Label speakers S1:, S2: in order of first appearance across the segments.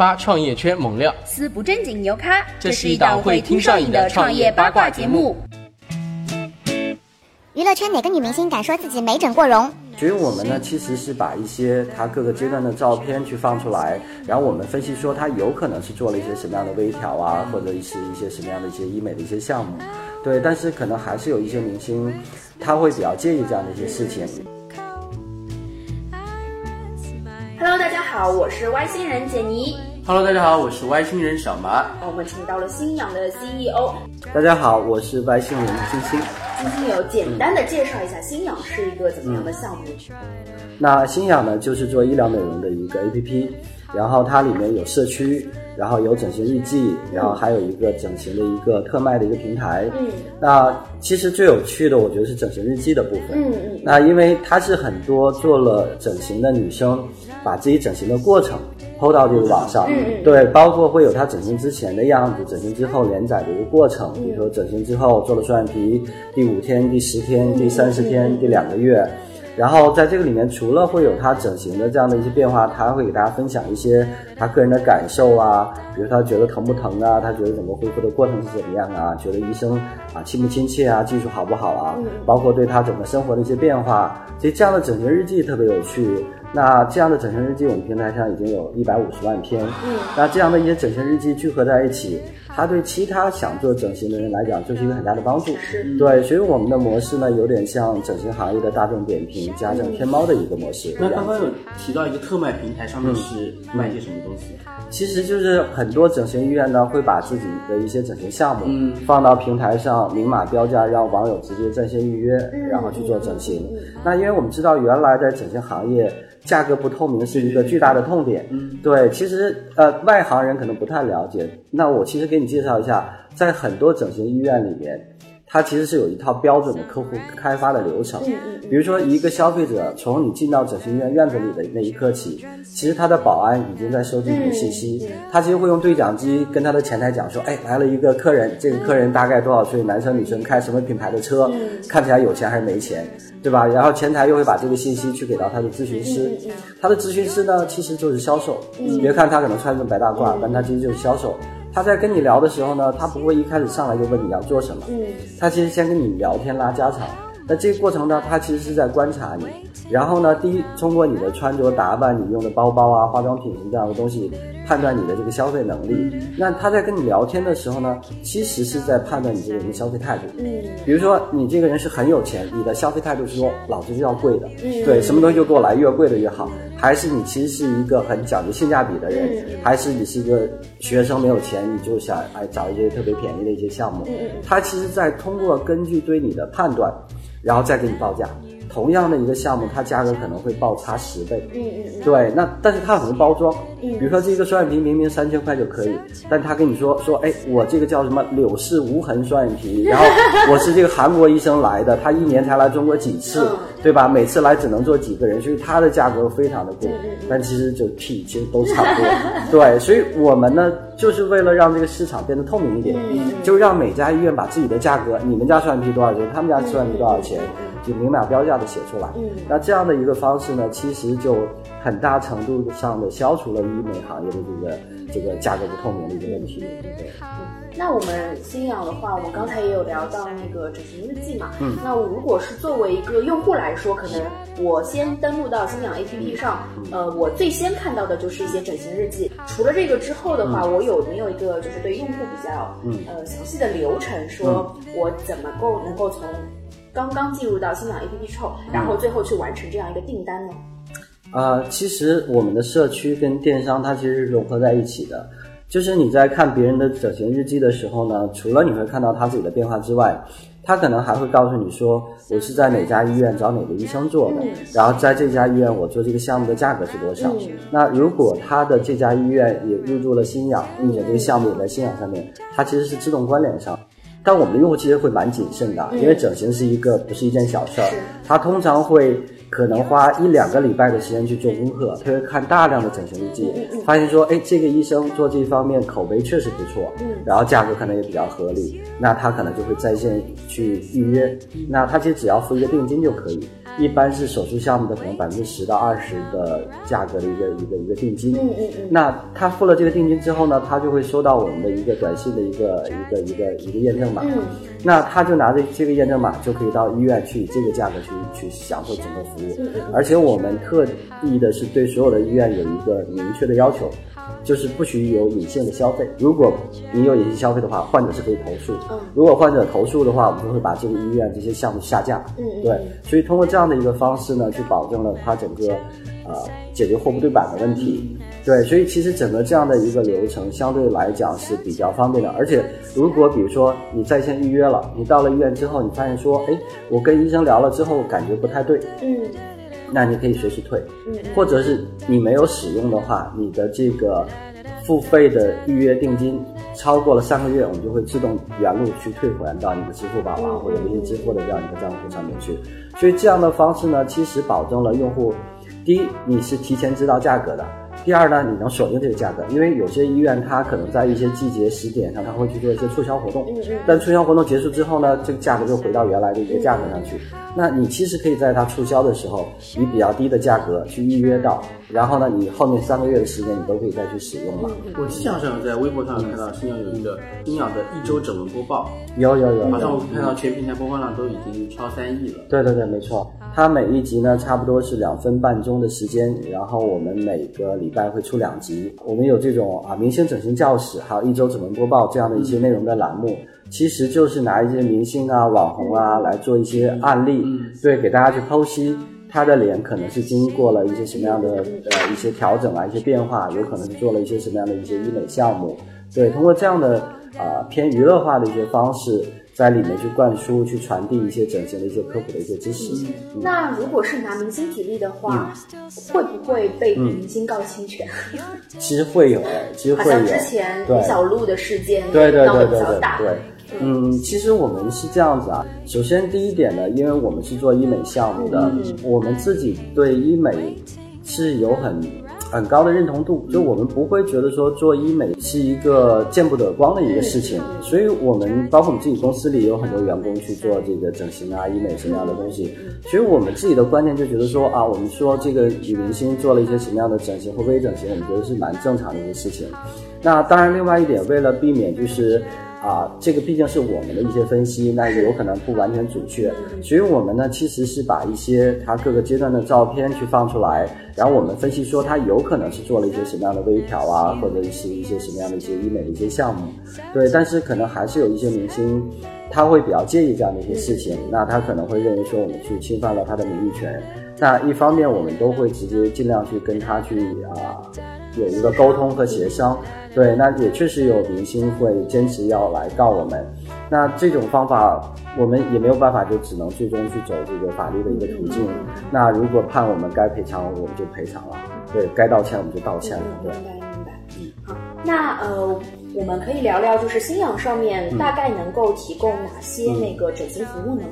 S1: 八创业圈猛料，
S2: 思不正经牛咖。
S1: 这是一档会听上瘾的创业八卦节目。
S3: 娱乐圈哪个女明星敢说自己没整过容？
S4: 所以我们呢，其实是把一些她各个阶段的照片去放出来，然后我们分析说她有可能是做了一些什么样的微调啊，或者是一些什么样的一些医美的一些项目。对，但是可能还是有一些明星，他会比较介意这样的一些事情。
S2: Hello，大家好，我是外星人杰妮。
S1: Hello，大家好，我是外星人小麻。
S2: 我们请到了新氧的 CEO
S4: 大家好，我是外星人金星。
S2: 金星有，简单的介绍一下新氧是一个怎么样的项目？
S4: 那新氧呢，就是做医疗美容的一个 APP，然后它里面有社区，然后有整形日记，然后还有一个整形的一个特卖的一个平台。
S2: 嗯，
S4: 那其实最有趣的，我觉得是整形日记的部分。
S2: 嗯嗯
S4: 那因为它是很多做了整形的女生，把自己整形的过程抛到这个网上，
S2: 嗯嗯。
S4: 对，包括会有他整形之前的样子，整形之后连载的一个过程，比如说整形之后做了双眼皮，第五天、第十天、第三十天、第两个月。然后在这个里面，除了会有他整形的这样的一些变化，他会给大家分享一些他个人的感受啊，比如他觉得疼不疼啊，他觉得整个恢复的过程是怎么样啊，觉得医生啊亲不亲切啊，技术好不好啊，包括对他整个生活的一些变化，其实这样的整形日记特别有趣。那这样的整形日记，我们平台上已经有一百五十万篇。
S2: 嗯，
S4: 那这样的一些整形日记聚合在一起，它对其他想做整形的人来讲，就是一个很大的帮助。
S2: 是
S4: 对，所以我们的模式呢，有点像整形行业的大众点评加上天猫的一个模式。
S1: 那刚刚有提到一个特卖平台，上面是卖一些什么东西？
S4: 其实就是很多整形医院呢，会把自己的一些整形项目
S1: 嗯
S4: 放到平台上，明码标价，让网友直接在线预约，
S2: 嗯
S4: 然后去做整形。那因为我们知道，原来在整形行业价格不透明是一个巨大的痛点。
S1: 嗯，
S4: 对，其实呃外行人可能不太了解。那我其实给你介绍一下，在很多整形医院里面，它其实是有一套标准的客户开发的流程。比如说，一个消费者从你进到整形医院院子里的那一刻起，其实他的保安已经在收集你的信息，他其实会用对讲机跟他的前台讲说，哎，来了一个客人，这个客人大概多少岁，男生女生，开什么品牌的车，看起来有钱还是没钱，对吧？然后前台又会把这个信息去给到他的咨询师，他的咨询师呢其实就是销售，别看他可能穿着白大褂，但他其实就是销售。他在跟你聊的时候呢，他不会一开始上来就问你要做什么，
S2: 嗯
S4: 他其实先跟你聊天拉家常。那这个过程呢，他其实是在观察你，然后呢，第一，通过你的穿着打扮、你用的包包啊、化妆品这样的东西，判断你的这个消费能力。那他在跟你聊天的时候呢，其实是在判断你这个人的消费态度。
S2: 嗯。
S4: 比如说你这个人是很有钱，你的消费态度是说老子就要贵的，
S2: 嗯。
S4: 对，什么东西就给我来越贵的越好，还是你其实是一个很讲究性价比的人，
S2: 嗯。
S4: 还是你是一个学生没有钱，你就想哎找一些特别便宜的一些项目，
S2: 嗯。
S4: 他其实在通过根据对你的判断，然后再给你报价。同样的一个项目，它价格可能会爆差十倍。
S2: 嗯嗯
S4: 对，那但是它很会包装，比如说这个双眼皮明明三千块就可以，但他跟你说说，哎，我这个叫什么柳氏无痕双眼皮，然后 我是这个韩国医生来的，他一年才来中国几次，对吧？每次来只能做几个人，所以它的价格非常的贵，但其实就屁，其实都差不多。对，所以我们呢，就是为了让这个市场变得透明一点，就让每家医院把自己的价格，你们家双眼皮多少钱，他们家双眼皮多少钱。就明码标价的写出来，
S2: 嗯
S4: 那这样的一个方式呢，其实就很大程度上的消除了医美行业的这个这个价格不透明的一个问题。对，
S2: 那我们新氧的话，我们刚才也有聊到那个整形日记嘛。
S4: 嗯
S2: 那如果是作为一个用户来说，可能我先登录到新氧 APP 上，呃，我最先看到的就是一些整形日记。除了这个之后的话，我有没有一个就是对用户比较
S4: 嗯
S2: 呃详细的流程，说我怎么够能够从刚刚进入到新氧 APP 之后，然后最后去完成这样一个订单呢？
S4: 呃，其实我们的社区跟电商它其实是融合在一起的。就是你在看别人的整形日记的时候呢，除了你会看到他自己的变化之外，他可能还会告诉你说，我是在哪家医院找哪个医生做的，然后在这家医院我做这个项目的价格是多少。那如果他的这家医院也入驻了新氧，并且这个项目也在新氧上面，它其实是自动关联上。但我们的用户其实会蛮谨慎的，因为整形是一个不是一件小事儿，他通常会可能花一两个礼拜的时间去做功课，他会看大量的整形日记，发现说，哎，这个医生做这方面口碑确实不错，然后价格可能也比较合理，那他可能就会在线去预约，那他其实只要付一个定金就可以。一般是手术项目的可能百分之十到二十的价格的一个一个一个定金。
S2: 嗯嗯嗯，
S4: 那他付了这个定金之后呢，他就会收到我们的一个短信的一个一个一个一个验证码。
S2: 嗯
S4: 那他就拿着这个验证码就可以到医院去以这个价格去去享受整个服务。而且我们特意的是对所有的医院有一个明确的要求，就是不许有隐性的消费。如果你有隐性消费的话，患者是可以投诉。
S2: 嗯
S4: 如果患者投诉的话，我们就会把这个医院这些项目下架。对，所以通过这样的一个方式呢，去保证了它整个呃解决货不对版的问题。对，所以其实整个这样的一个流程相对来讲是比较方便的。而且如果比如说你在线预约了，你到了医院之后，你发现说，哎，我跟医生聊了之后感觉不太对，
S2: 嗯
S4: 那你可以随时退，
S2: 嗯
S4: 或者是你没有使用的话，你的这个付费的预约定金超过了三个月，我们就会自动原路去退还到你的支付宝啊或者微信支付的这样一个账户上面去。所以这样的方式呢，其实保证了用户，第一你是提前知道价格的。第二呢，你能锁定这个价格，因为有些医院它可能在一些季节时点上，它会去做一些促销活动，
S2: 嗯嗯
S4: 但促销活动结束之后呢，这个价格就回到原来的一个价格上去。那你其实可以在它促销的时候，以比较低的价格去预约到，然后呢，你后面三个月的时间你都可以再去使用了。
S1: 我印象上在微博上看到新阳有一个新阳的一周整文播报，
S4: 有有有，
S1: 好像
S4: 有
S1: 我看到全平台播放量都已经超三亿了。
S4: 对对对，没错。它每一集呢，差不多是两分半钟的时间，然后我们每个礼拜会出两集。我们有这种啊明星整形教室，还有一周整容播报这样的一些内容的栏目，其实就是拿一些明星啊、网红啊来做一些案例，对，给大家去剖析。他的脸可能是经过了一些什么样的呃一些调整啊，一些变化，有可能是做了一些什么样的一些医美项目。对，通过这样的啊、偏娱乐化的一些方式，在里面去灌输、去传递一些整形的一些科普的一些知识。
S2: 那如果是拿明星举例的话，会不会被明星告侵权？
S4: 其实会有，哎，其实会有。
S2: 像之前李小璐的事件
S4: 对对
S2: 闹
S4: 对对。对。嗯，其实我们是这样子啊。首先第一点呢，因为我们是做医美项目的，我们自己对医美是有很很高的认同度，就我们不会觉得说做医美是一个见不得光的一个事情，所以我们包括我们自己公司里有很多员工去做这个整形啊、医美什么样的东西，所以我们自己的观念就觉得说啊，我们说这个女明星做了一些什么样的整形或微整形，我们觉得是蛮正常的一个事情。那当然，另外一点，为了避免就是啊，这个毕竟是我们的一些分析，那也有可能不完全准确，所以我们呢其实是把一些他各个阶段的照片去放出来，然后我们分析说他有可能是做了一些什么样的微调啊，或者是一些什么样的一些医美的一些项目，对，但是可能还是有一些明星。他会比较介意这样的一些事情，那他可能会认为说我们去侵犯了他的名誉权。那一方面，我们都会直接尽量去跟他去啊、有一个沟通和协商。对，那也确实有明星会坚持要来告我们。那这种方法，我们也没有办法，就只能最终去走这个法律的一个途径。那如果判我们该赔偿，我们就赔偿了；对该道歉，我们就道歉了。对
S2: 明。白明白。好，那呃，我们可以聊聊，就是新氧上面大概能够提供哪些那个整形服务呢？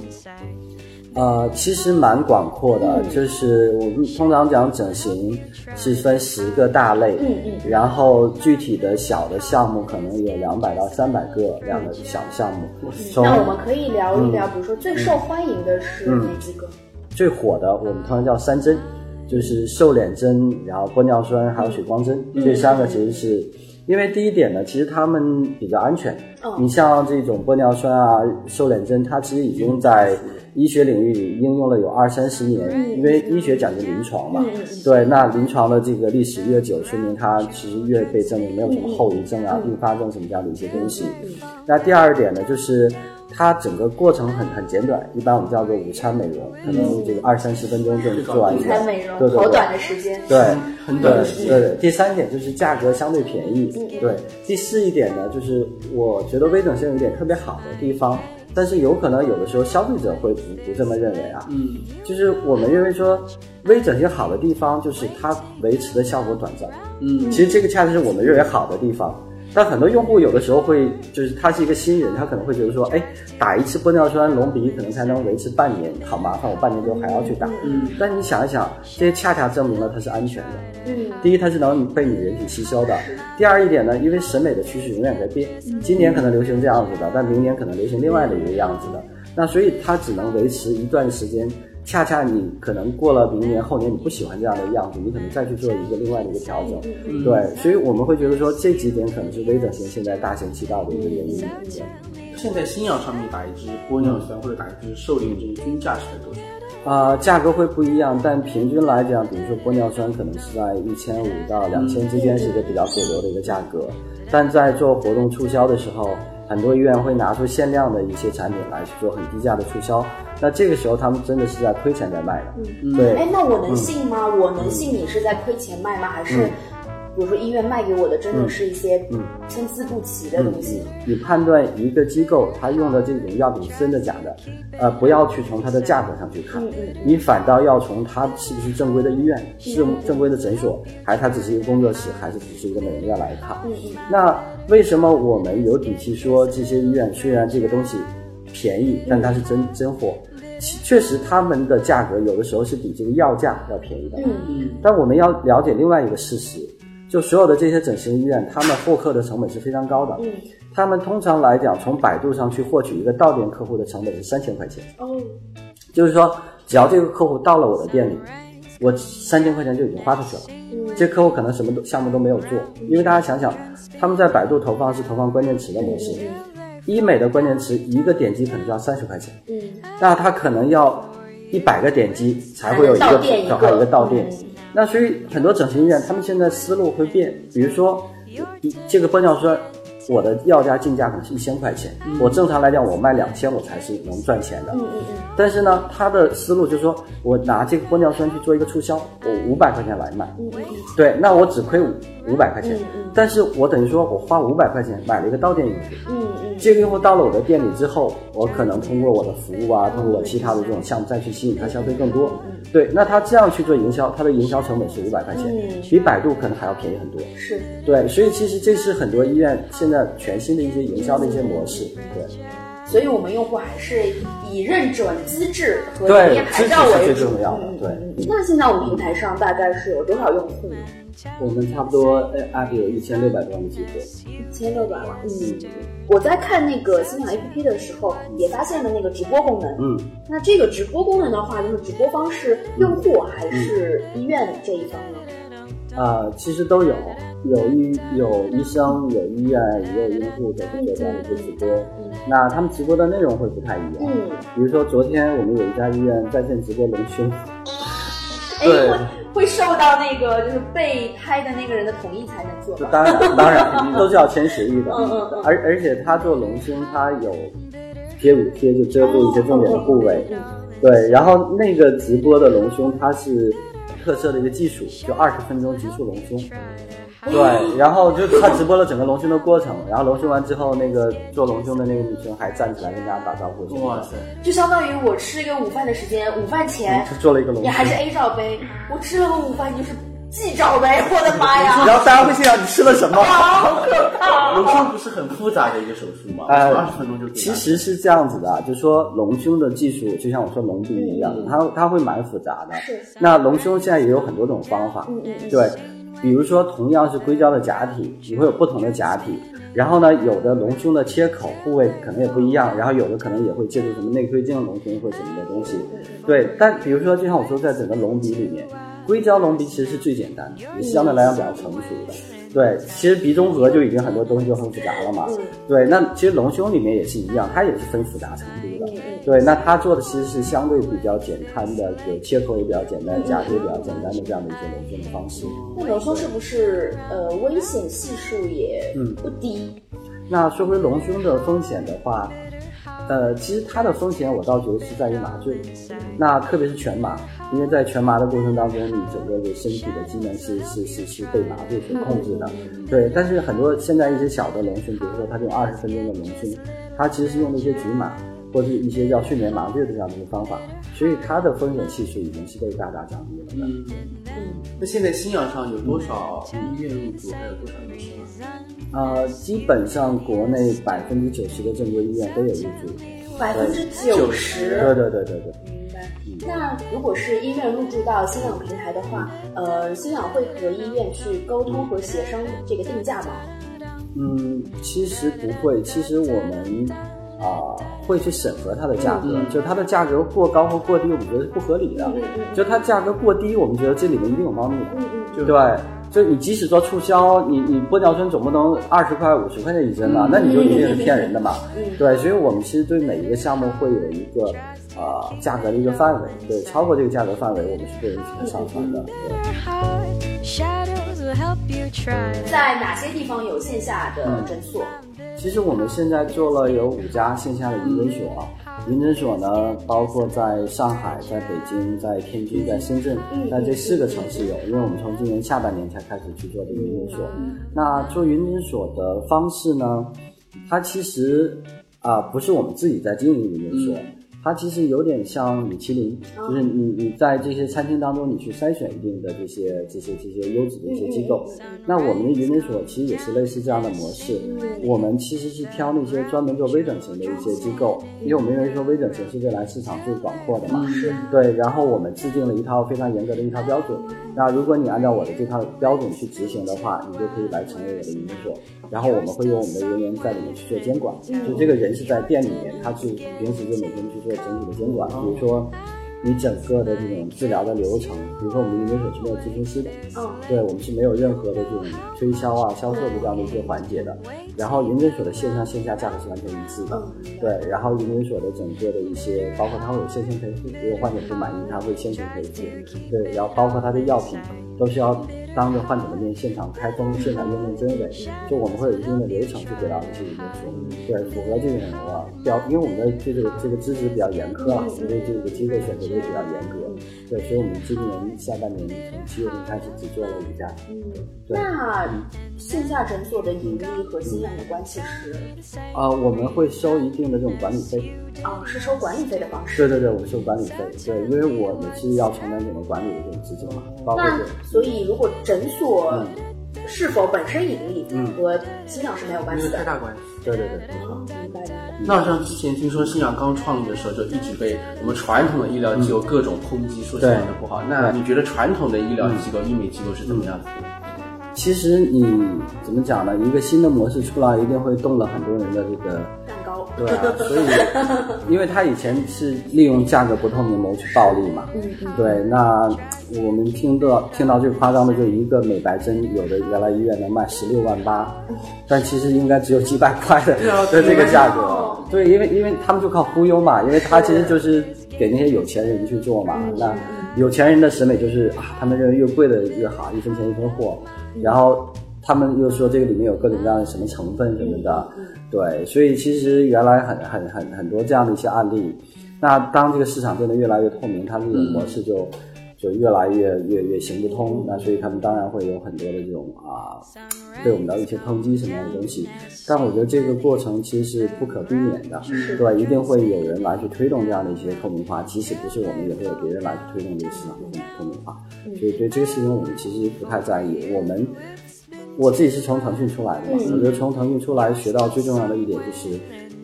S4: 呃，其实蛮广阔的，就是我们通常讲整形是分十个大类，
S2: 嗯嗯
S4: 然后具体的小的项目可能有两百到三百个这样的小项目。从
S2: 那我们可以聊一聊，比如说最受欢迎的是哪几个？
S4: 最火的，我们通常叫三针，就是瘦脸针，然后玻尿酸还有水光针，这三个其实是。因为第一点呢，其实他们比较安全。
S2: 哦
S4: 你像这种玻尿酸啊、瘦脸针，它其实已经在医学领域里应用了有二三十年。因为医学讲究临床嘛，对，那临床的这个历史越久，说明它其实越被证明没有什么后遗症啊、并发症什么这样的一些东西。那第二点呢，就是它整个过程很很简短，一般我们叫做午餐美容，可能这个二三十分钟就能做完一个。
S2: 午餐美容
S4: 对对对
S2: 好短的时间。
S4: 对，
S1: 很短的时间
S4: 对对对，第三点就是价格相对便宜。对，第四一点呢，就是我觉得微整形有一点特别好的地方，但是有可能有的时候消费者会不不这么认为啊。
S1: 嗯，
S4: 就是我们认为说，微整形好的地方就是它维持的效果短暂。
S1: 嗯，
S4: 其实这个恰恰是我们认为好的地方。但很多用户有的时候会，就是他是一个新人，他可能会觉得说，哎，打一次玻尿酸隆鼻可能才能维持半年，好麻烦，我半年之后还要去打。
S1: 嗯，
S4: 但你想一想，这恰恰证明了它是安全的。
S2: 嗯，
S4: 第一，它是能被你人体吸收的；第二一点呢，因为审美的趋势永远在变，今年可能流行这样子的，但明年可能流行另外的一个样子的。那所以它只能维持一段时间，恰恰你可能过了明年后年你不喜欢这样的样子，你可能再去做一个另外的一个调整。
S1: 嗯
S4: 对，所以我们会觉得说这几点可能是微整形现在大行其道的一个原因。
S1: 现在新药上面打一支玻尿酸或者打一支瘦脸针，均价是在多少？
S4: 啊、价格会不一样，但平均来讲，比如说玻尿酸可能是在一千五到两千之间是一个比较主流的一个价格，但在做活动促销的时候，很多医院会拿出限量的一些产品来去做很低价的促销，那这个时候他们真的是在亏钱在卖的。嗯对，
S2: 哎，那我能信吗？我能信你是在亏钱卖吗？还是
S4: 嗯
S2: 比如说医院卖给我的真的是一些参差不齐的东西？
S4: 你判断一个机构它用的这种药品是真的假的，呃，不要去从它的价格上去看，你反倒要从它是不是正规的医院，是正规的诊所，还是它只是一个工作室，还是只是一个美容院来看。那为什么我们有底气说这些医院虽然这个东西便宜，但它是真真货？其确实，他们的价格有的时候是比这个药价要便宜的。
S2: 嗯
S4: 但我们要了解另外一个事实，就所有的这些整形医院，他们获客的成本是非常高的。
S2: 嗯，
S4: 他们通常来讲，从百度上去获取一个到店客户的成本是三千块钱，
S2: 哦，
S4: 就是说，只要这个客户到了我的店里，我三千块钱就已经花出去了。
S2: 嗯
S4: 这客户可能什么都项目都没有做，因为大家想想，他们在百度投放是投放关键词的模式，医美的关键词一个点击可能就要三十块钱，
S2: 嗯，
S4: 那他可能要一百个点击才会有一个
S2: 到店一个
S4: 到店
S2: 嗯。
S4: 那所以很多整形医院他们现在思路会变，比如说这个玻尿酸，我的药价进价可能是一千块钱，我正常来讲我卖两千我才是能赚钱的。
S2: 嗯嗯
S4: 但是呢，他的思路就是说我拿这个玻尿酸去做一个促销，我五百块钱来卖，
S2: 嗯嗯
S4: 对，那我只亏五五百块钱但是我等于说我花五百块钱买了一个到店用户，
S2: 嗯嗯
S4: 这个用户到了我的店里之后，我可能通过我的服务啊，通过我其他的这种项目再去吸引他消费更多。对，那他这样去做营销，他的营销成本是五百块钱
S2: 嗯，
S4: 比百度可能还要便宜很多。
S2: 嗯，是。
S4: 对，所以其实这是很多医院现在全新的一些营销的一些模式。对，
S2: 所以我们用户还是以认准资质和
S4: 对
S2: 营业牌照为主
S4: 资质是最重要的对
S2: 那现在我们平台上大概是有多少用户呢？
S4: 我们差不多呃 app 有一千六百多万的激活。
S2: 一千六百万。嗯，我在看那个新浪 APP 的时候，也发现了那个直播功能。
S4: 嗯，
S2: 那这个直播功能的话，就是直播方是用户还是医院这一方呢？
S4: 啊、其实都有，有医有医生，有医院，也有用户在做这样的一些直播。那他们直播的内容会不太一样。
S2: 嗯，
S4: 比如说昨天我们有一家医院在线直播隆胸，
S2: 哎，
S4: 对
S2: 会会受到那个就是被拍的那个人的同意才能做吧？
S4: 当然当然都是要签协议的。
S2: 嗯嗯嗯
S4: 而而且他做隆胸，他有贴乳贴，就遮住一些重点的部位。
S2: 嗯
S4: 对，然后那个直播的隆胸，它是特色的一个技术，就二十分钟急速隆胸。对，然后就他直播了整个隆胸的过程，然后隆胸完之后，那个做隆胸的那个女生还站起来跟大家打招呼。
S1: 哇塞！
S2: 就相当于我吃一个午饭的时间，午饭前
S4: 就做了一个隆胸。
S2: 你还是 A 罩杯，我吃了个午饭，你就是 G 罩杯，我的妈呀！
S4: 然后大家会心想你吃了什么？
S2: 好可怕！
S1: 隆胸不是很复杂的一个手术吗？
S4: 呃
S1: 二十分钟就
S4: 其实是这样子的啊，就是说隆胸的技术，就像我说隆鼻一样，
S2: 嗯
S4: 它它会蛮复杂的。
S2: 是
S4: 那隆胸现在也有很多种方法，
S2: 嗯嗯嗯
S4: 对，比如说同样是硅胶的假体，你会有不同的假体，然后呢，有的隆胸的切口部位可能也不一样，然后有的可能也会借助什么内窥镜隆胸或什么的东西，对。但比如说，就像我说，在整个隆鼻里面，硅胶隆鼻其实是最简单的，也相对来讲比较成熟的。对，其实鼻中隔就已经很多东西就很复杂了嘛。
S2: 嗯
S4: 对，那其实隆胸里面也是一样，它也是分复杂程度的。对，那它做的其实是相对比较简单的，有切口也比较简单，假体也比较简单的这样的一些隆胸的方式。
S2: 那隆胸是不是呃危险系数也
S4: 嗯
S2: 不低？
S4: 那说回隆胸的风险的话，呃，其实它的风险我倒觉得是在于麻醉，那特别是全麻，因为在全麻的过程当中，你整个的身体的机能是是是是被麻醉所控制的，对。但是很多现在一些小的隆胸，比如说它用二十分钟的隆胸，它其实是用的一些局麻或者一些叫睡眠麻醉的这样的一个方法，所以它的风险系数已经是被大大降低了的。
S1: 嗯，那现在新药上有多少医院入驻，还有多少医生啊？
S4: 呃，基本上国内百分之九十的正规医院都有入驻。
S2: 百分之九十。
S4: 对对对对对。
S2: 明白。那如果是医院入驻到新氧平台的话，呃，新氧会和医院去沟通和协商这个定价吗？
S4: 嗯，其实不会，其实我们啊、会去审核它的价格，就它的价格过高或过低，我们觉得是不合理的。就它价格过低，我们觉得这里面一定有猫腻。
S2: 嗯嗯
S4: 对，就你即使做促销，你你玻尿酸总不能二十块、五十块钱一针吧，那你就一定是骗人的嘛。对，所以我们其实对每一个项目会有一个呃价格的一个范围，对，超过这个价格范围，我们是不允许上传的。
S2: 在哪些地方有线下的诊所？
S4: 其实我们现在做了有五家线下的云诊所，云诊所呢包括在上海、在北京、在天津、在深圳，在这四个城市有，因为我们从今年下半年才开始去做这个云诊所。那做云诊所的方式呢，它其实啊、不是我们自己在经营云诊所。它其实有点像米其林，就是你你在这些餐厅当中，你去筛选一定的这些这些这些优质的一些机构。那我们的云诊所其实也是类似这样的模式，我们其实是挑那些专门做微整形的一些机构，因为我们认为说微整形是未来市场最广阔的嘛，
S2: 是
S4: 对。然后我们制定了一套非常严格的一套标准，那如果你按照我的这套标准去执行的话，你就可以来成为我的云诊所。然后我们会有我们的人员在里面去做监管，就这个人是在店里面，他是平时就每天去做整体的监管，比如说。你整个的这种治疗的流程，比如说我们云诊所是没有咨询师的，
S2: 嗯
S4: 对我们是没有任何的这种推销啊、销售的这样的一些环节的。然后云诊所的线上线下价格是完全一致的，对。然后云诊所的整个的一些，包括它会有先行赔付，如果患者不满意，他会先行赔付，对。然后包括它的药品都是要当着患者的面现场开封、现场验证真伪，就我们会有一定的流程去给到这些人，对，符合这种的标，因为我们的这个这个资质比较严苛啊，我们对这个机构选择也比较严格，对，所以我们今年下半年从七月份开始只做了一家，对
S2: 那线下诊所的盈利和新氧的关系是
S4: 啊、我们会收一定的这种管理费，
S2: 啊，是收管理费的方式。
S4: 对对对，我们收管理费，对，因为我们是要承担整个管理的这种资金嘛，包括
S2: 那所以，如果诊所
S4: 嗯
S2: 是否本身盈利
S4: 嗯
S2: 和新氧是没有关系的。
S1: 有太大关系。
S4: 对对对。
S1: 那好像之前听说新氧刚创立的时候，就一直被我们传统的医疗机构各种抨击，说新氧的不好。那你觉得传统的医疗机构、医美机构是怎么样子的？
S4: 其实你怎么讲呢？一个新的模式出来，一定会动了很多人的这个。对啊，所以，因为他以前是利用价格不透明谋取暴利嘛，
S2: 嗯嗯。
S4: 对，那我们听到听到最夸张的，就一个美白针，有的原来医院能卖十六万八，但其实应该只有几百块的的这个价格
S2: 哦。
S4: 对，因为因为他们就靠忽悠嘛，因为他其实就是给那些有钱人去做嘛。那有钱人的审美就是啊，他们认为越贵的越好，一分钱一分货，然后。他们又说这个里面有各种各样的什么成分什么的，对，所以其实原来很很很很多这样的一些案例。那当这个市场变得越来越透明，它这种模式就、就越来越越越行不通。那所以他们当然会有很多的这种啊，对我们的一些抨击什么样的东西。但我觉得这个过程其实是不可避免的，对，一定会有人来去推动这样的一些透明化，即使不是我们，也会有别人来去推动这个市场的透明化。所以对这个事情我们其实不太在意，我们。我自己是从腾讯出来的嘛，我觉得从腾讯出来学到最重要的一点就是，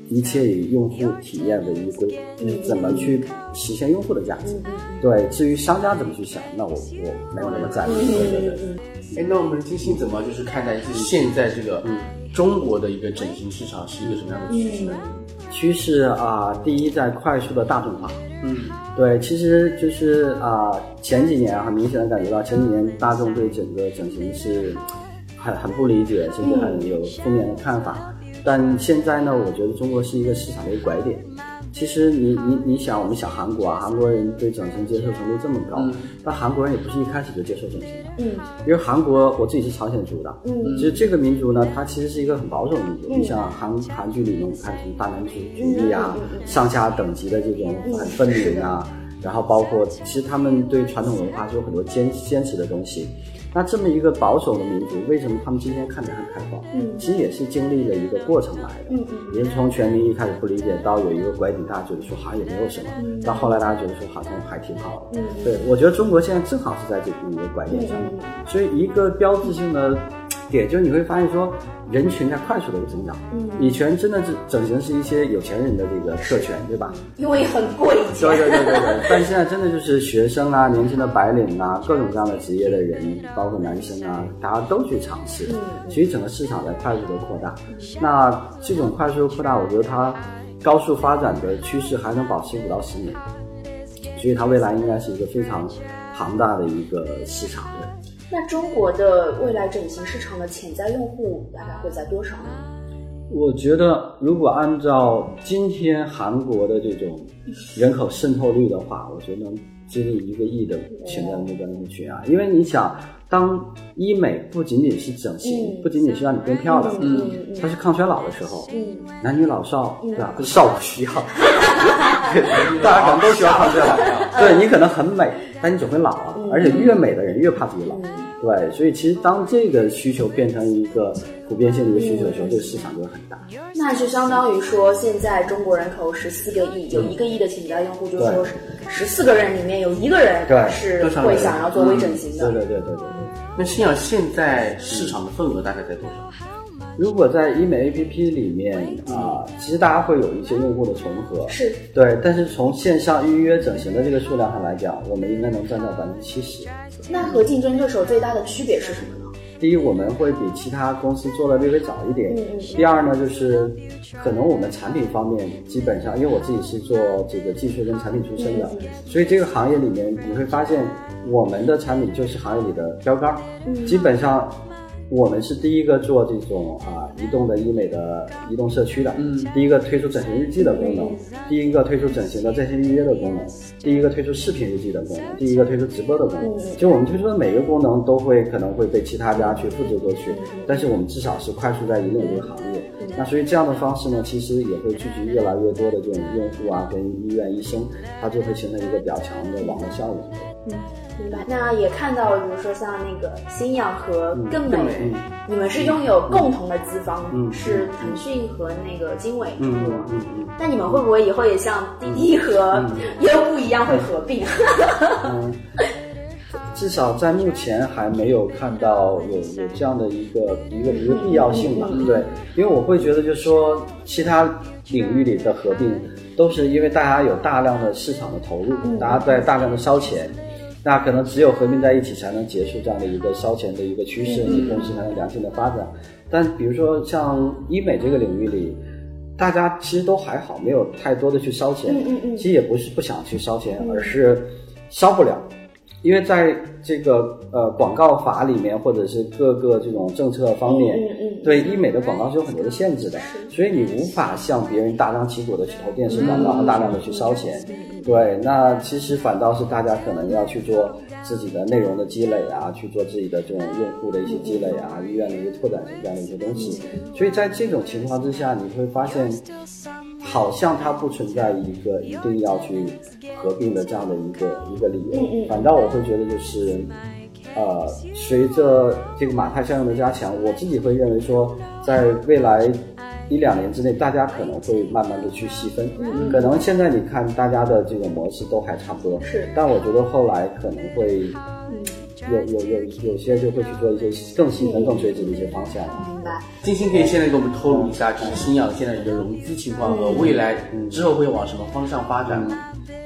S4: 一切以用户体验为依归，就是怎么去实现用户的价值。对，至于商家怎么去想，那我我没有那么在意。对对对。
S1: 哎，那我们金星怎么就是看待就是现在这个中国的一个整形市场是一个什么样的趋势呢？
S4: 趋势啊、第一在快速的大众化。
S1: 嗯，
S4: 对，其实就是啊、前几年很明显的感觉到，前几年大众对整个整形是很很不理解，甚至很有负面的看法。但现在呢，我觉得中国是一个市场的一个拐点。其实你你你想，我们想韩国啊，韩国人对整形接受程度这么高，但韩国人也不是一开始就接受整形的。
S2: 嗯
S4: 因为韩国我自己是朝鲜族的，
S2: 嗯
S4: 其实这个民族呢，它其实是一个很保守的民族。你像韩韩剧里面看什么大男子主义啊，上下等级的这种很分明啊，然后包括其实他们对传统文化是有很多坚坚持的东西。那这么一个保守的民族，为什么他们今天看起来很开放？
S2: 嗯
S4: 其实也是经历了一个过程来的。
S2: 嗯嗯
S4: 也是从全民一开始不理解，到有一个拐点，大家觉得说好像也没有什么，到后来大家觉得说好像还挺好的。
S2: 嗯
S4: 对，我觉得中国现在正好是在这个一个拐点上，所以一个标志性的点就是你会发现说，人群在快速的增长。
S2: 嗯
S4: 以前真的是整形是一些有钱人的这个特权，对吧？
S2: 因为很贵。
S4: 对对对对对，但现在真的就是学生啊、年轻的白领啊、各种各样的职业的人，包括男生啊，大家都去尝试，嗯。其实整个市场在快速的扩大。那这种快速的扩大，我觉得它高速发展的趋势还能保持五到十年，所以它未来应该是一个非常庞大的一个市场。对。
S2: 那中国的未来整形市场的潜在用户大概会在多少呢？
S4: 我觉得，如果按照今天韩国的这种人口渗透率的话，我觉得能接近一个亿的潜在目标人群啊。因为你想，当医美不仅仅是整形，
S2: 嗯
S4: 不仅仅是让你变漂亮，它是抗衰老的时候，
S2: 嗯
S4: 男女老少，对吧？少不需要，大家可能都需要抗衰老。对你可能很美，但你总会老啊，而且越美的人越怕自己老。对，所以其实当这个需求变成一个普遍性的一个需求的时候，这个市场就会很大。
S2: 那就相当于说，现在中国人口十四个亿，有一个亿的潜在用户，就是说十四个人里面有一个人
S4: 对
S2: 是会想要做微整形的。
S4: 对对对对对。
S1: 那信仰现在市场的份额大概在多少？
S4: 如果在医美 APP 里面啊、其实大家会有一些用户的重合，
S2: 是
S4: 对，但是从线上预约整形的这个数量上来讲，我们应该能占到百分之七十。
S2: 那和竞争对手最大的区别是什么呢？
S4: 第一，我们会比其他公司做的略微早一点。
S2: 嗯嗯
S4: 第二呢，就是可能我们产品方面基本上，因为我自己是做这个技术跟产品出身的，
S2: 嗯
S4: 所以这个行业里面你会发现，我们的产品就是行业里的标杆基本上我们是第一个做这种啊移动的医美的移动社区的，
S1: 嗯
S4: 第一个推出整形日记的功能，
S2: 嗯
S4: 第一个推出整形的在线预约的功能，第一个推出视频日记的功能，第一个推出直播的功能。
S2: 嗯
S4: 就我们推出的每个功能都会可能会被其他家去复制过去，
S2: 嗯
S4: 但是我们至少是快速在引领这个行业。那所以这样的方式呢，其实也会聚集越来越多的这种用户啊，跟医院医生，它就会形成一个比较强的网络效应。
S2: 明白。那也看到了，比如说像那个新氧和更美，你们是拥有共同的资方，
S4: 嗯
S2: 是腾讯和那个经纬中
S4: 嗯
S2: 国。
S4: 嗯嗯
S2: 那你们会不会以后也像滴滴和优步一样会合并？
S4: 嗯，至少在目前还没有看到有有这样的一个一个一个必要性吧？对，因为我会觉得就是说，其他领域里的合并都是因为大家有大量的市场的投入，大家在大量的烧钱。那可能只有合并在一起，才能结束这样的一个烧钱的一个趋势，你公司才能良性的发展。但比如说像医美这个领域里，大家其实都还好，没有太多的去烧钱。其实也不是不想去烧钱，而是烧不了。因为在这个呃广告法里面，或者是各个这种政策方面，
S2: 嗯嗯嗯
S4: 对医美的广告是有很多的限制的，所以你无法像别人大张旗鼓的去投电视广告和大量的去烧钱。对，那其实反倒是大家可能要去做自己的内容的积累啊，去做自己的这种用户的一些积累啊，医院的一些拓展性这样的一些东西。所以在这种情况之下，你会发现，好像它不存在一个一定要去合并的这样的一个一个理由。反倒我会觉得就是。呃，随着这个马太效应的加强，我自己会认为说，在未来一两年之内，大家可能会慢慢的去细分。
S2: 嗯
S4: 可能现在你看大家的这种模式都还差不多，
S2: 是
S4: 但我觉得后来可能会有有有有些就会去做一些更细分、更垂直的一些方向。
S2: 明白。
S1: 金星可以现在给我们透露一下，就是新氧现在一个融资情况和未来之后会往什么方向发展吗？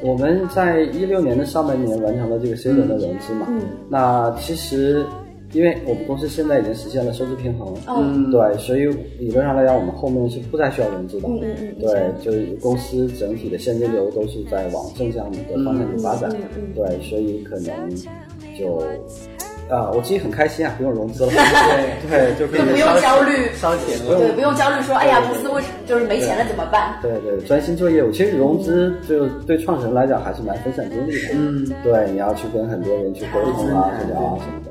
S4: 我们在一六年的上半年完成了这个 C 轮的融资嘛，
S2: 嗯
S4: 那其实因为我们公司现在已经实现了收支平衡，
S2: 嗯
S4: 对，所以理论上来讲，我们后面是不再需要融资的，
S2: 嗯嗯嗯
S4: 对，就是公司整体的现金流都是在往正向的方向去发展，
S2: 嗯嗯嗯
S4: 对，所以可能就。啊，我自己很开心啊，不用融资了，
S1: 对
S4: 对，就可以
S2: 就不用焦虑，
S1: 烧钱了。
S2: 对，不用焦虑说，哎呀，公司为什就是没钱了怎么办？
S4: 对对，专心做业务。其实融资就对创始人来讲还是蛮分散精力的。嗯，对，你要去跟很多人去沟通啊、去聊啊什么的。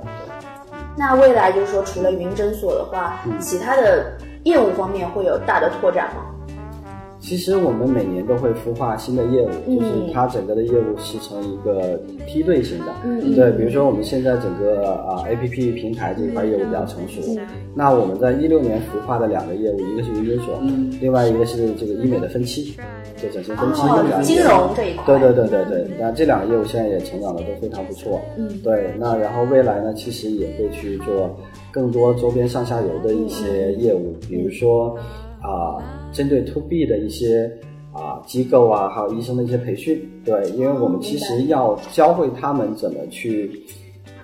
S2: 那未来就是说，除了云诊所的话，其他的业务方面会有大的拓展吗？
S4: 其实我们每年都会孵化新的业务，
S2: 嗯。
S4: 就是它整个的业务是成一个梯队型的。
S2: 嗯
S4: 对，比如说我们现在整个啊 APP 平台这一块业务比较成熟，
S2: 嗯
S4: 那我们在一六年孵化的两个业务，一个是云诊所，另外一个是这个医美的分期，就整形分期
S2: 金融这一块，
S4: 对对对对对，那这两个业务现在也成长的都非常不错。
S2: 嗯，
S4: 对，那然后未来呢，其实也会去做更多周边上下游的一些业务，比如说啊、针对 to B 的一些啊、机构啊，还有医生的一些培训。对，因为我们其实要教会他们怎么去。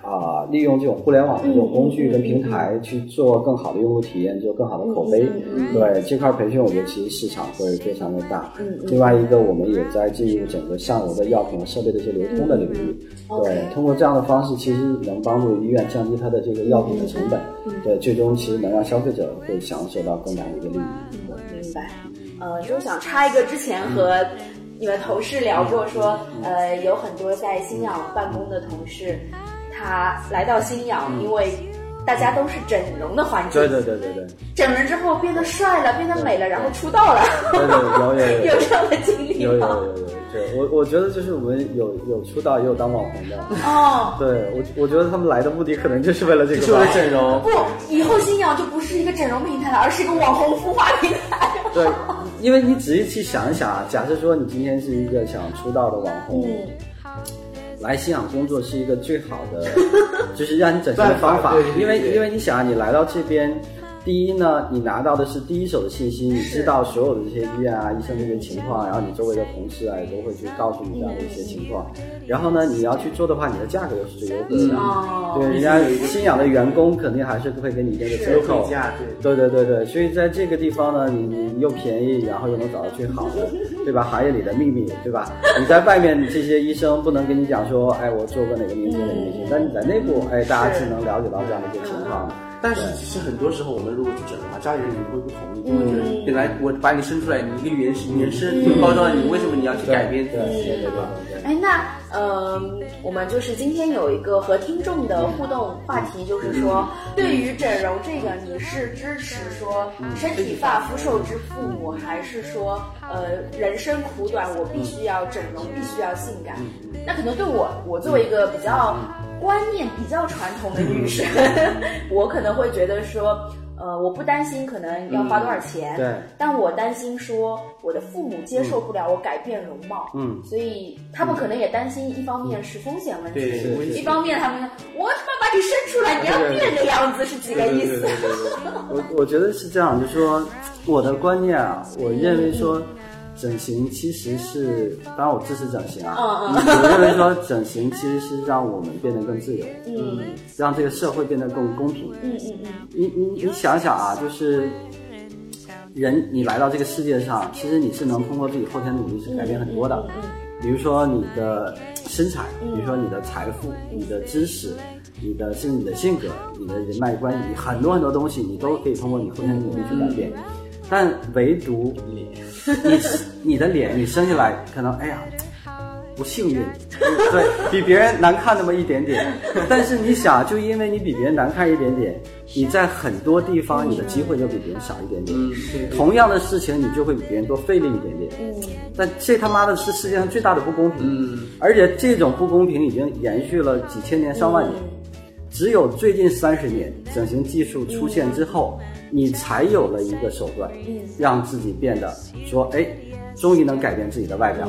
S4: 啊、利用这种互联网的这种工具跟平台去做更好的用户体验，做更好的口碑。对这块培训，我觉得其实市场会非常的大。另外一个，我们也在进入整个上游的药品和设备的一些流通的领域。对，通过这样的方式，其实能帮助医院降低它的这个药品的成本。对，最终其实能让消费者会享受到更大的一个利益。
S2: 明白。呃，就想插一个，之前和你们同事聊过说，呃，有很多在新氧办公的同事，他来到新氧，因为大家都是整容的环境，
S4: 对对对对对，
S2: 整了之后变得帅了，变得美了，然后出道了，
S4: 对对有有有
S2: 有。这样的经历
S4: 有有？有有有，对我我觉得就是我们有有出道也有当网红的。
S2: 哦，
S4: 对我我觉得他们来的目的可能就是为了这个吧，
S1: 就是为了整容。
S2: 不，以后新氧就不是一个整容平台了，而是一个网红孵化平台。
S4: 对，因为你仔细去想一想啊，假设说你今天是一个想出道的网红，来新氧工作是一个最好的，就是让你整形的方法因为因为你想啊，你来到这边。第一呢，你拿到的是第一手的信息，你知道所有的这些医院啊、医生这些情况，然后你周围的同事啊也都会去告诉你这样的一些情况。然后呢，你要去做的话，你的价格又是最优惠的。
S2: 哦，
S4: 对，人家新养的员工肯定还是会给你一定的折扣
S1: 价对
S4: 对对对对，所以在这个地方呢，你你又便宜，然后又能找到最好的，对吧？行业里的秘密，对吧？你在外面这些医生不能跟你讲说，哎，我做过哪个明星哪个明星，但你在内部，哎，大家是能了解到这样的一个情况的。
S1: 但是其实很多时候，我们如果去整的话，家里人也会不同意，就会觉得本来我把你生出来，你一个原生原生包装，你为什么你要去改变。
S2: 哎，那呃，我们就是今天有一个和听众的互动话题，就是说，对于整容这个，你是支持说身体发肤受之父母，还是说呃人生苦短，我必须要整容，必须要性感？那可能对我，我作为一个比较观念比较传统的女生，我可能会觉得说。呃，我不担心可能要花多少钱，
S4: 对。
S2: 但我担心说我的父母接受不了我改变容貌，
S4: 嗯。
S2: 所以他们可能也担心，一方面是风险问题，
S1: 对
S4: 是
S2: 一方面他们我他妈把你生出来，你要变个样子是几个意思？
S4: 我我觉得是这样，就是说我的观念啊，我认为说整形其实是，当然我支持整形啊，
S2: 嗯嗯
S4: 我认为说整形其实是让我们变得更自由，
S2: 嗯
S4: 让这个社会变得更公平。
S2: 嗯嗯嗯，
S4: 你你你想想啊，就是人你来到这个世界上，其实你是能通过自己后天努力去改变很多的。比如说你的身材，比如说你的财富、你的知识、你的甚至你的性格、你的人脉关系，你很多很多东西你都可以通过你后天的努力去改变。但唯独你你的脸，你生下来可能哎呀不幸运，对比别人难看那么一点点。但是你想，就因为你比别人难看一点点，你在很多地方你的机会就比别人少一点点。
S1: 嗯，
S4: 同样的事情，你就会比别人多费力一点点。
S2: 嗯，
S4: 但这他妈的是世界上最大的不公平。
S1: 嗯，
S4: 而且这种不公平已经延续了几千年、上万年。只有最近三十年，整形技术出现之后，你才有了一个手段，让自己变得说，哎，终于能改变自己的外表。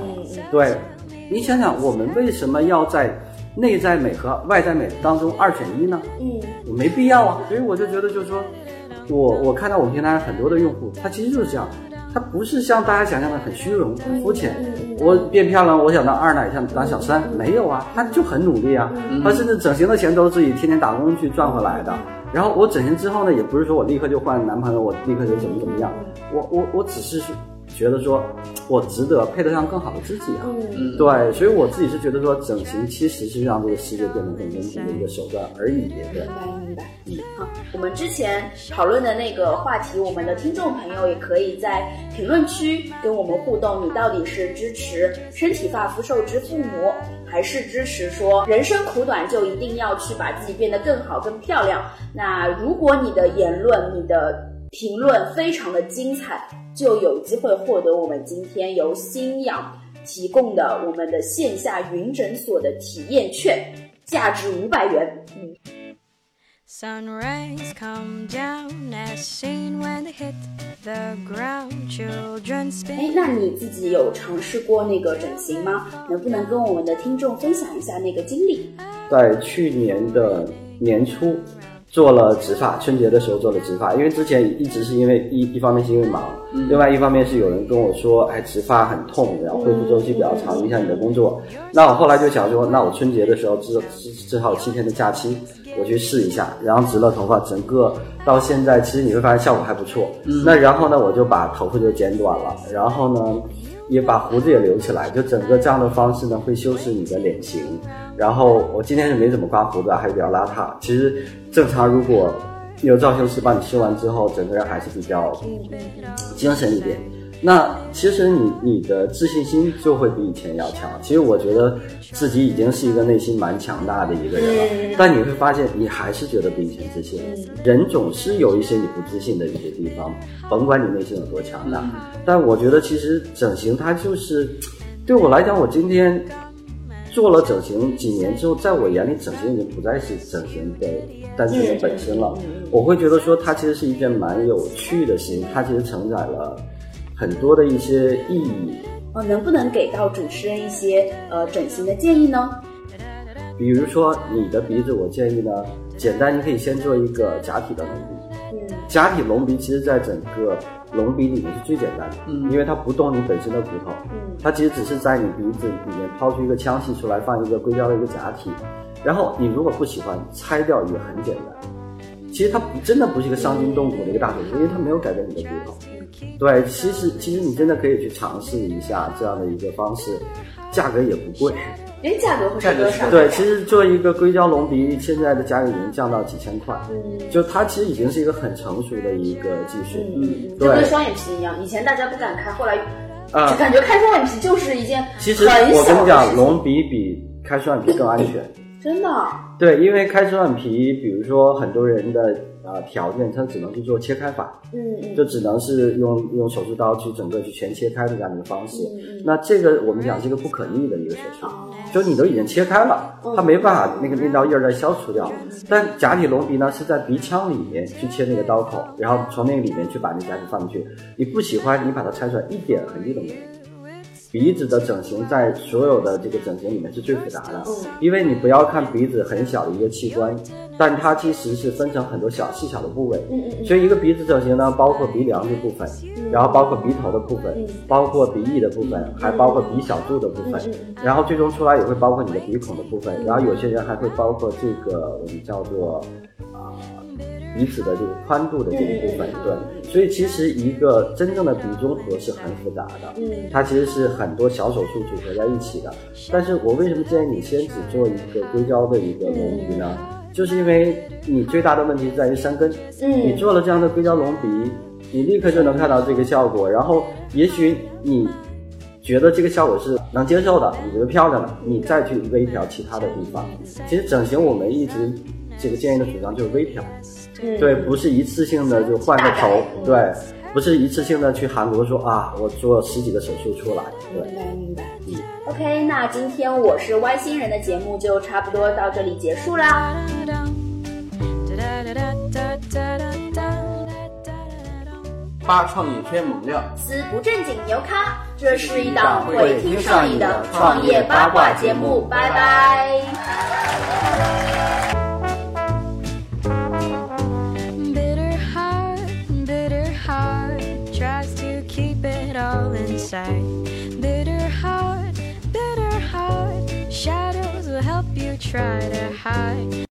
S4: 对，你想想，我们为什么要在内在美和外在美当中二选一呢？
S2: 嗯，
S4: 没必要啊。所以我就觉得，就是说，我我看到我们平台上很多的用户，他其实就是这样，他不是像大家想象的很虚荣、很肤浅。我变漂亮，我想当二奶，想当小三，没有啊，他就很努力啊。他甚至整形的钱都是自己天天打工去赚回来的。然后我整形之后呢，也不是说我立刻就换男朋友，我立刻就怎么怎么样，我我我只是觉得说，我值得配得上更好的自己啊。
S2: 嗯
S4: 对，所以我自己是觉得说，整形其实是让这个世界变得更公平的一个手段而已。对
S2: 明。白明白。好，我们之前讨论的那个话题，我们的听众朋友也可以在评论区跟我们互动。你到底是支持身体发肤受之父母，还是支持说人生苦短就一定要去把自己变得更好、更漂亮？那如果你的言论、你的评论非常的精彩，就有机会获得我们今天由新氧提供的我们的线下云诊所的体验券，价值五百元。嗯。
S5: Sunrise come down as seen when they hit the ground. Children
S2: 哎那你自己有尝试过那个整形吗？能不能跟我们的听众分享一下那个经历？
S4: 在去年的年初，做了植发，春节的时候做了植发，因为之前一直是因为一一方面是因为忙，另外一方面是有人跟我说，哎，植发很痛，然后恢复周期比较长，影响你的工作。那我后来就想说，那我春节的时候只只只好有七天的假期，我去试一下，然后植了头发，整个到现在其实你会发现效果还不错。那然后呢，我就把头发就剪短了，然后呢。也把胡子也留起来，就整个这样的方式呢，会修饰你的脸型。然后我今天是没怎么刮胡子，还是比较邋遢。其实正常，如果有造型师帮你修完之后，整个人还是比较精神一点。那其实你你的自信心就会比以前要强。其实我觉得自己已经是一个内心蛮强大的一个人了，但你会发现你还是觉得比以前自信。人总是有一些你不自信的一些地方，甭管你内心有多强大。但我觉得其实整形它就是，对我来讲，我今天做了整形几年之后，在我眼里整形已经不再是整形的单纯的本身了。我会觉得说它其实是一件蛮有趣的事情，它其实承载了。很多的一些意义
S2: 哦，能不能给到主持人一些呃整形的建议呢？
S4: 比如说你的鼻子，我建议呢，简单你可以先做一个假体的隆鼻。嗯，假体隆鼻其实在整个隆鼻里面是最简单的，嗯，因为它不动你本身的骨头，嗯，它其实只是在你鼻子里面抛出一个腔隙出来，放一个硅胶的一个假体，然后你如果不喜欢拆掉也很简单。其实它真的不是一个伤筋动骨的一个大手术，因为它没有改变你的骨头。对，其实其实你真的可以去尝试一下这样的一个方式，价格也不贵。
S2: 哎，价格会是多少？
S4: 对，其实做一个硅胶隆鼻，现在的价格已经降到几千块。嗯，就它其实已经是一个很成熟的一个技术。
S2: 嗯，就跟双眼皮一样，以前大家不敢开，后来就感觉开双眼皮就是一件
S4: 其实我跟你讲，隆鼻比开双眼皮更安全。
S2: 真的？
S4: 对，因为开双眼皮，比如说很多人的呃条件，它只能去做切开法，嗯嗯，就只能是用用手术刀去整个去全切开的这样的一个方式。那这个我们讲是一个不可逆的一个手术，就你都已经切开了，它没办法那个那道印儿再消除掉。但假体隆鼻呢，是在鼻腔里面去切那个刀口，然后从那个里面去把那假体放进去。你不喜欢，你把它拆出来，一点痕迹都没有。鼻子的整形在所有的这个整形里面是最复杂的，因为你不要看鼻子很小的一个器官，但它其实是分成很多小细小的部位，所以一个鼻子整形呢，包括鼻梁的部分，然后包括鼻头的部分，包括鼻翼的部分，还包括鼻小柱的部分，然后最终出来也会包括你的鼻孔的部分，然后有些人还会包括这个我们叫做啊。鼻子的这个宽度的这一部分，对，所以其实一个真正的鼻中隔是很复杂的，嗯，它其实是很多小手术组合在一起的。但是我为什么建议你先只做一个硅胶的一个隆鼻呢？就是因为你最大的问题在于山根，嗯，你做了这样的硅胶隆鼻，你立刻就能看到这个效果，然后也许你觉得这个效果是能接受的，你觉得漂亮的，你再去微调其他的地方。其实整形我们一直这个建议的主张就是微调。对，不是一次性的就换个头，对，不是一次性的去韩国说啊，我做十几个手术出来，对，
S2: 明白明白。嗯，OK，那今天我是外星人的节目就差不多到这里结束啦。
S1: 八创意偏猛料，
S2: 思不正经牛咖，这是一档会听上瘾的创业八卦节目，拜拜。Try to hide.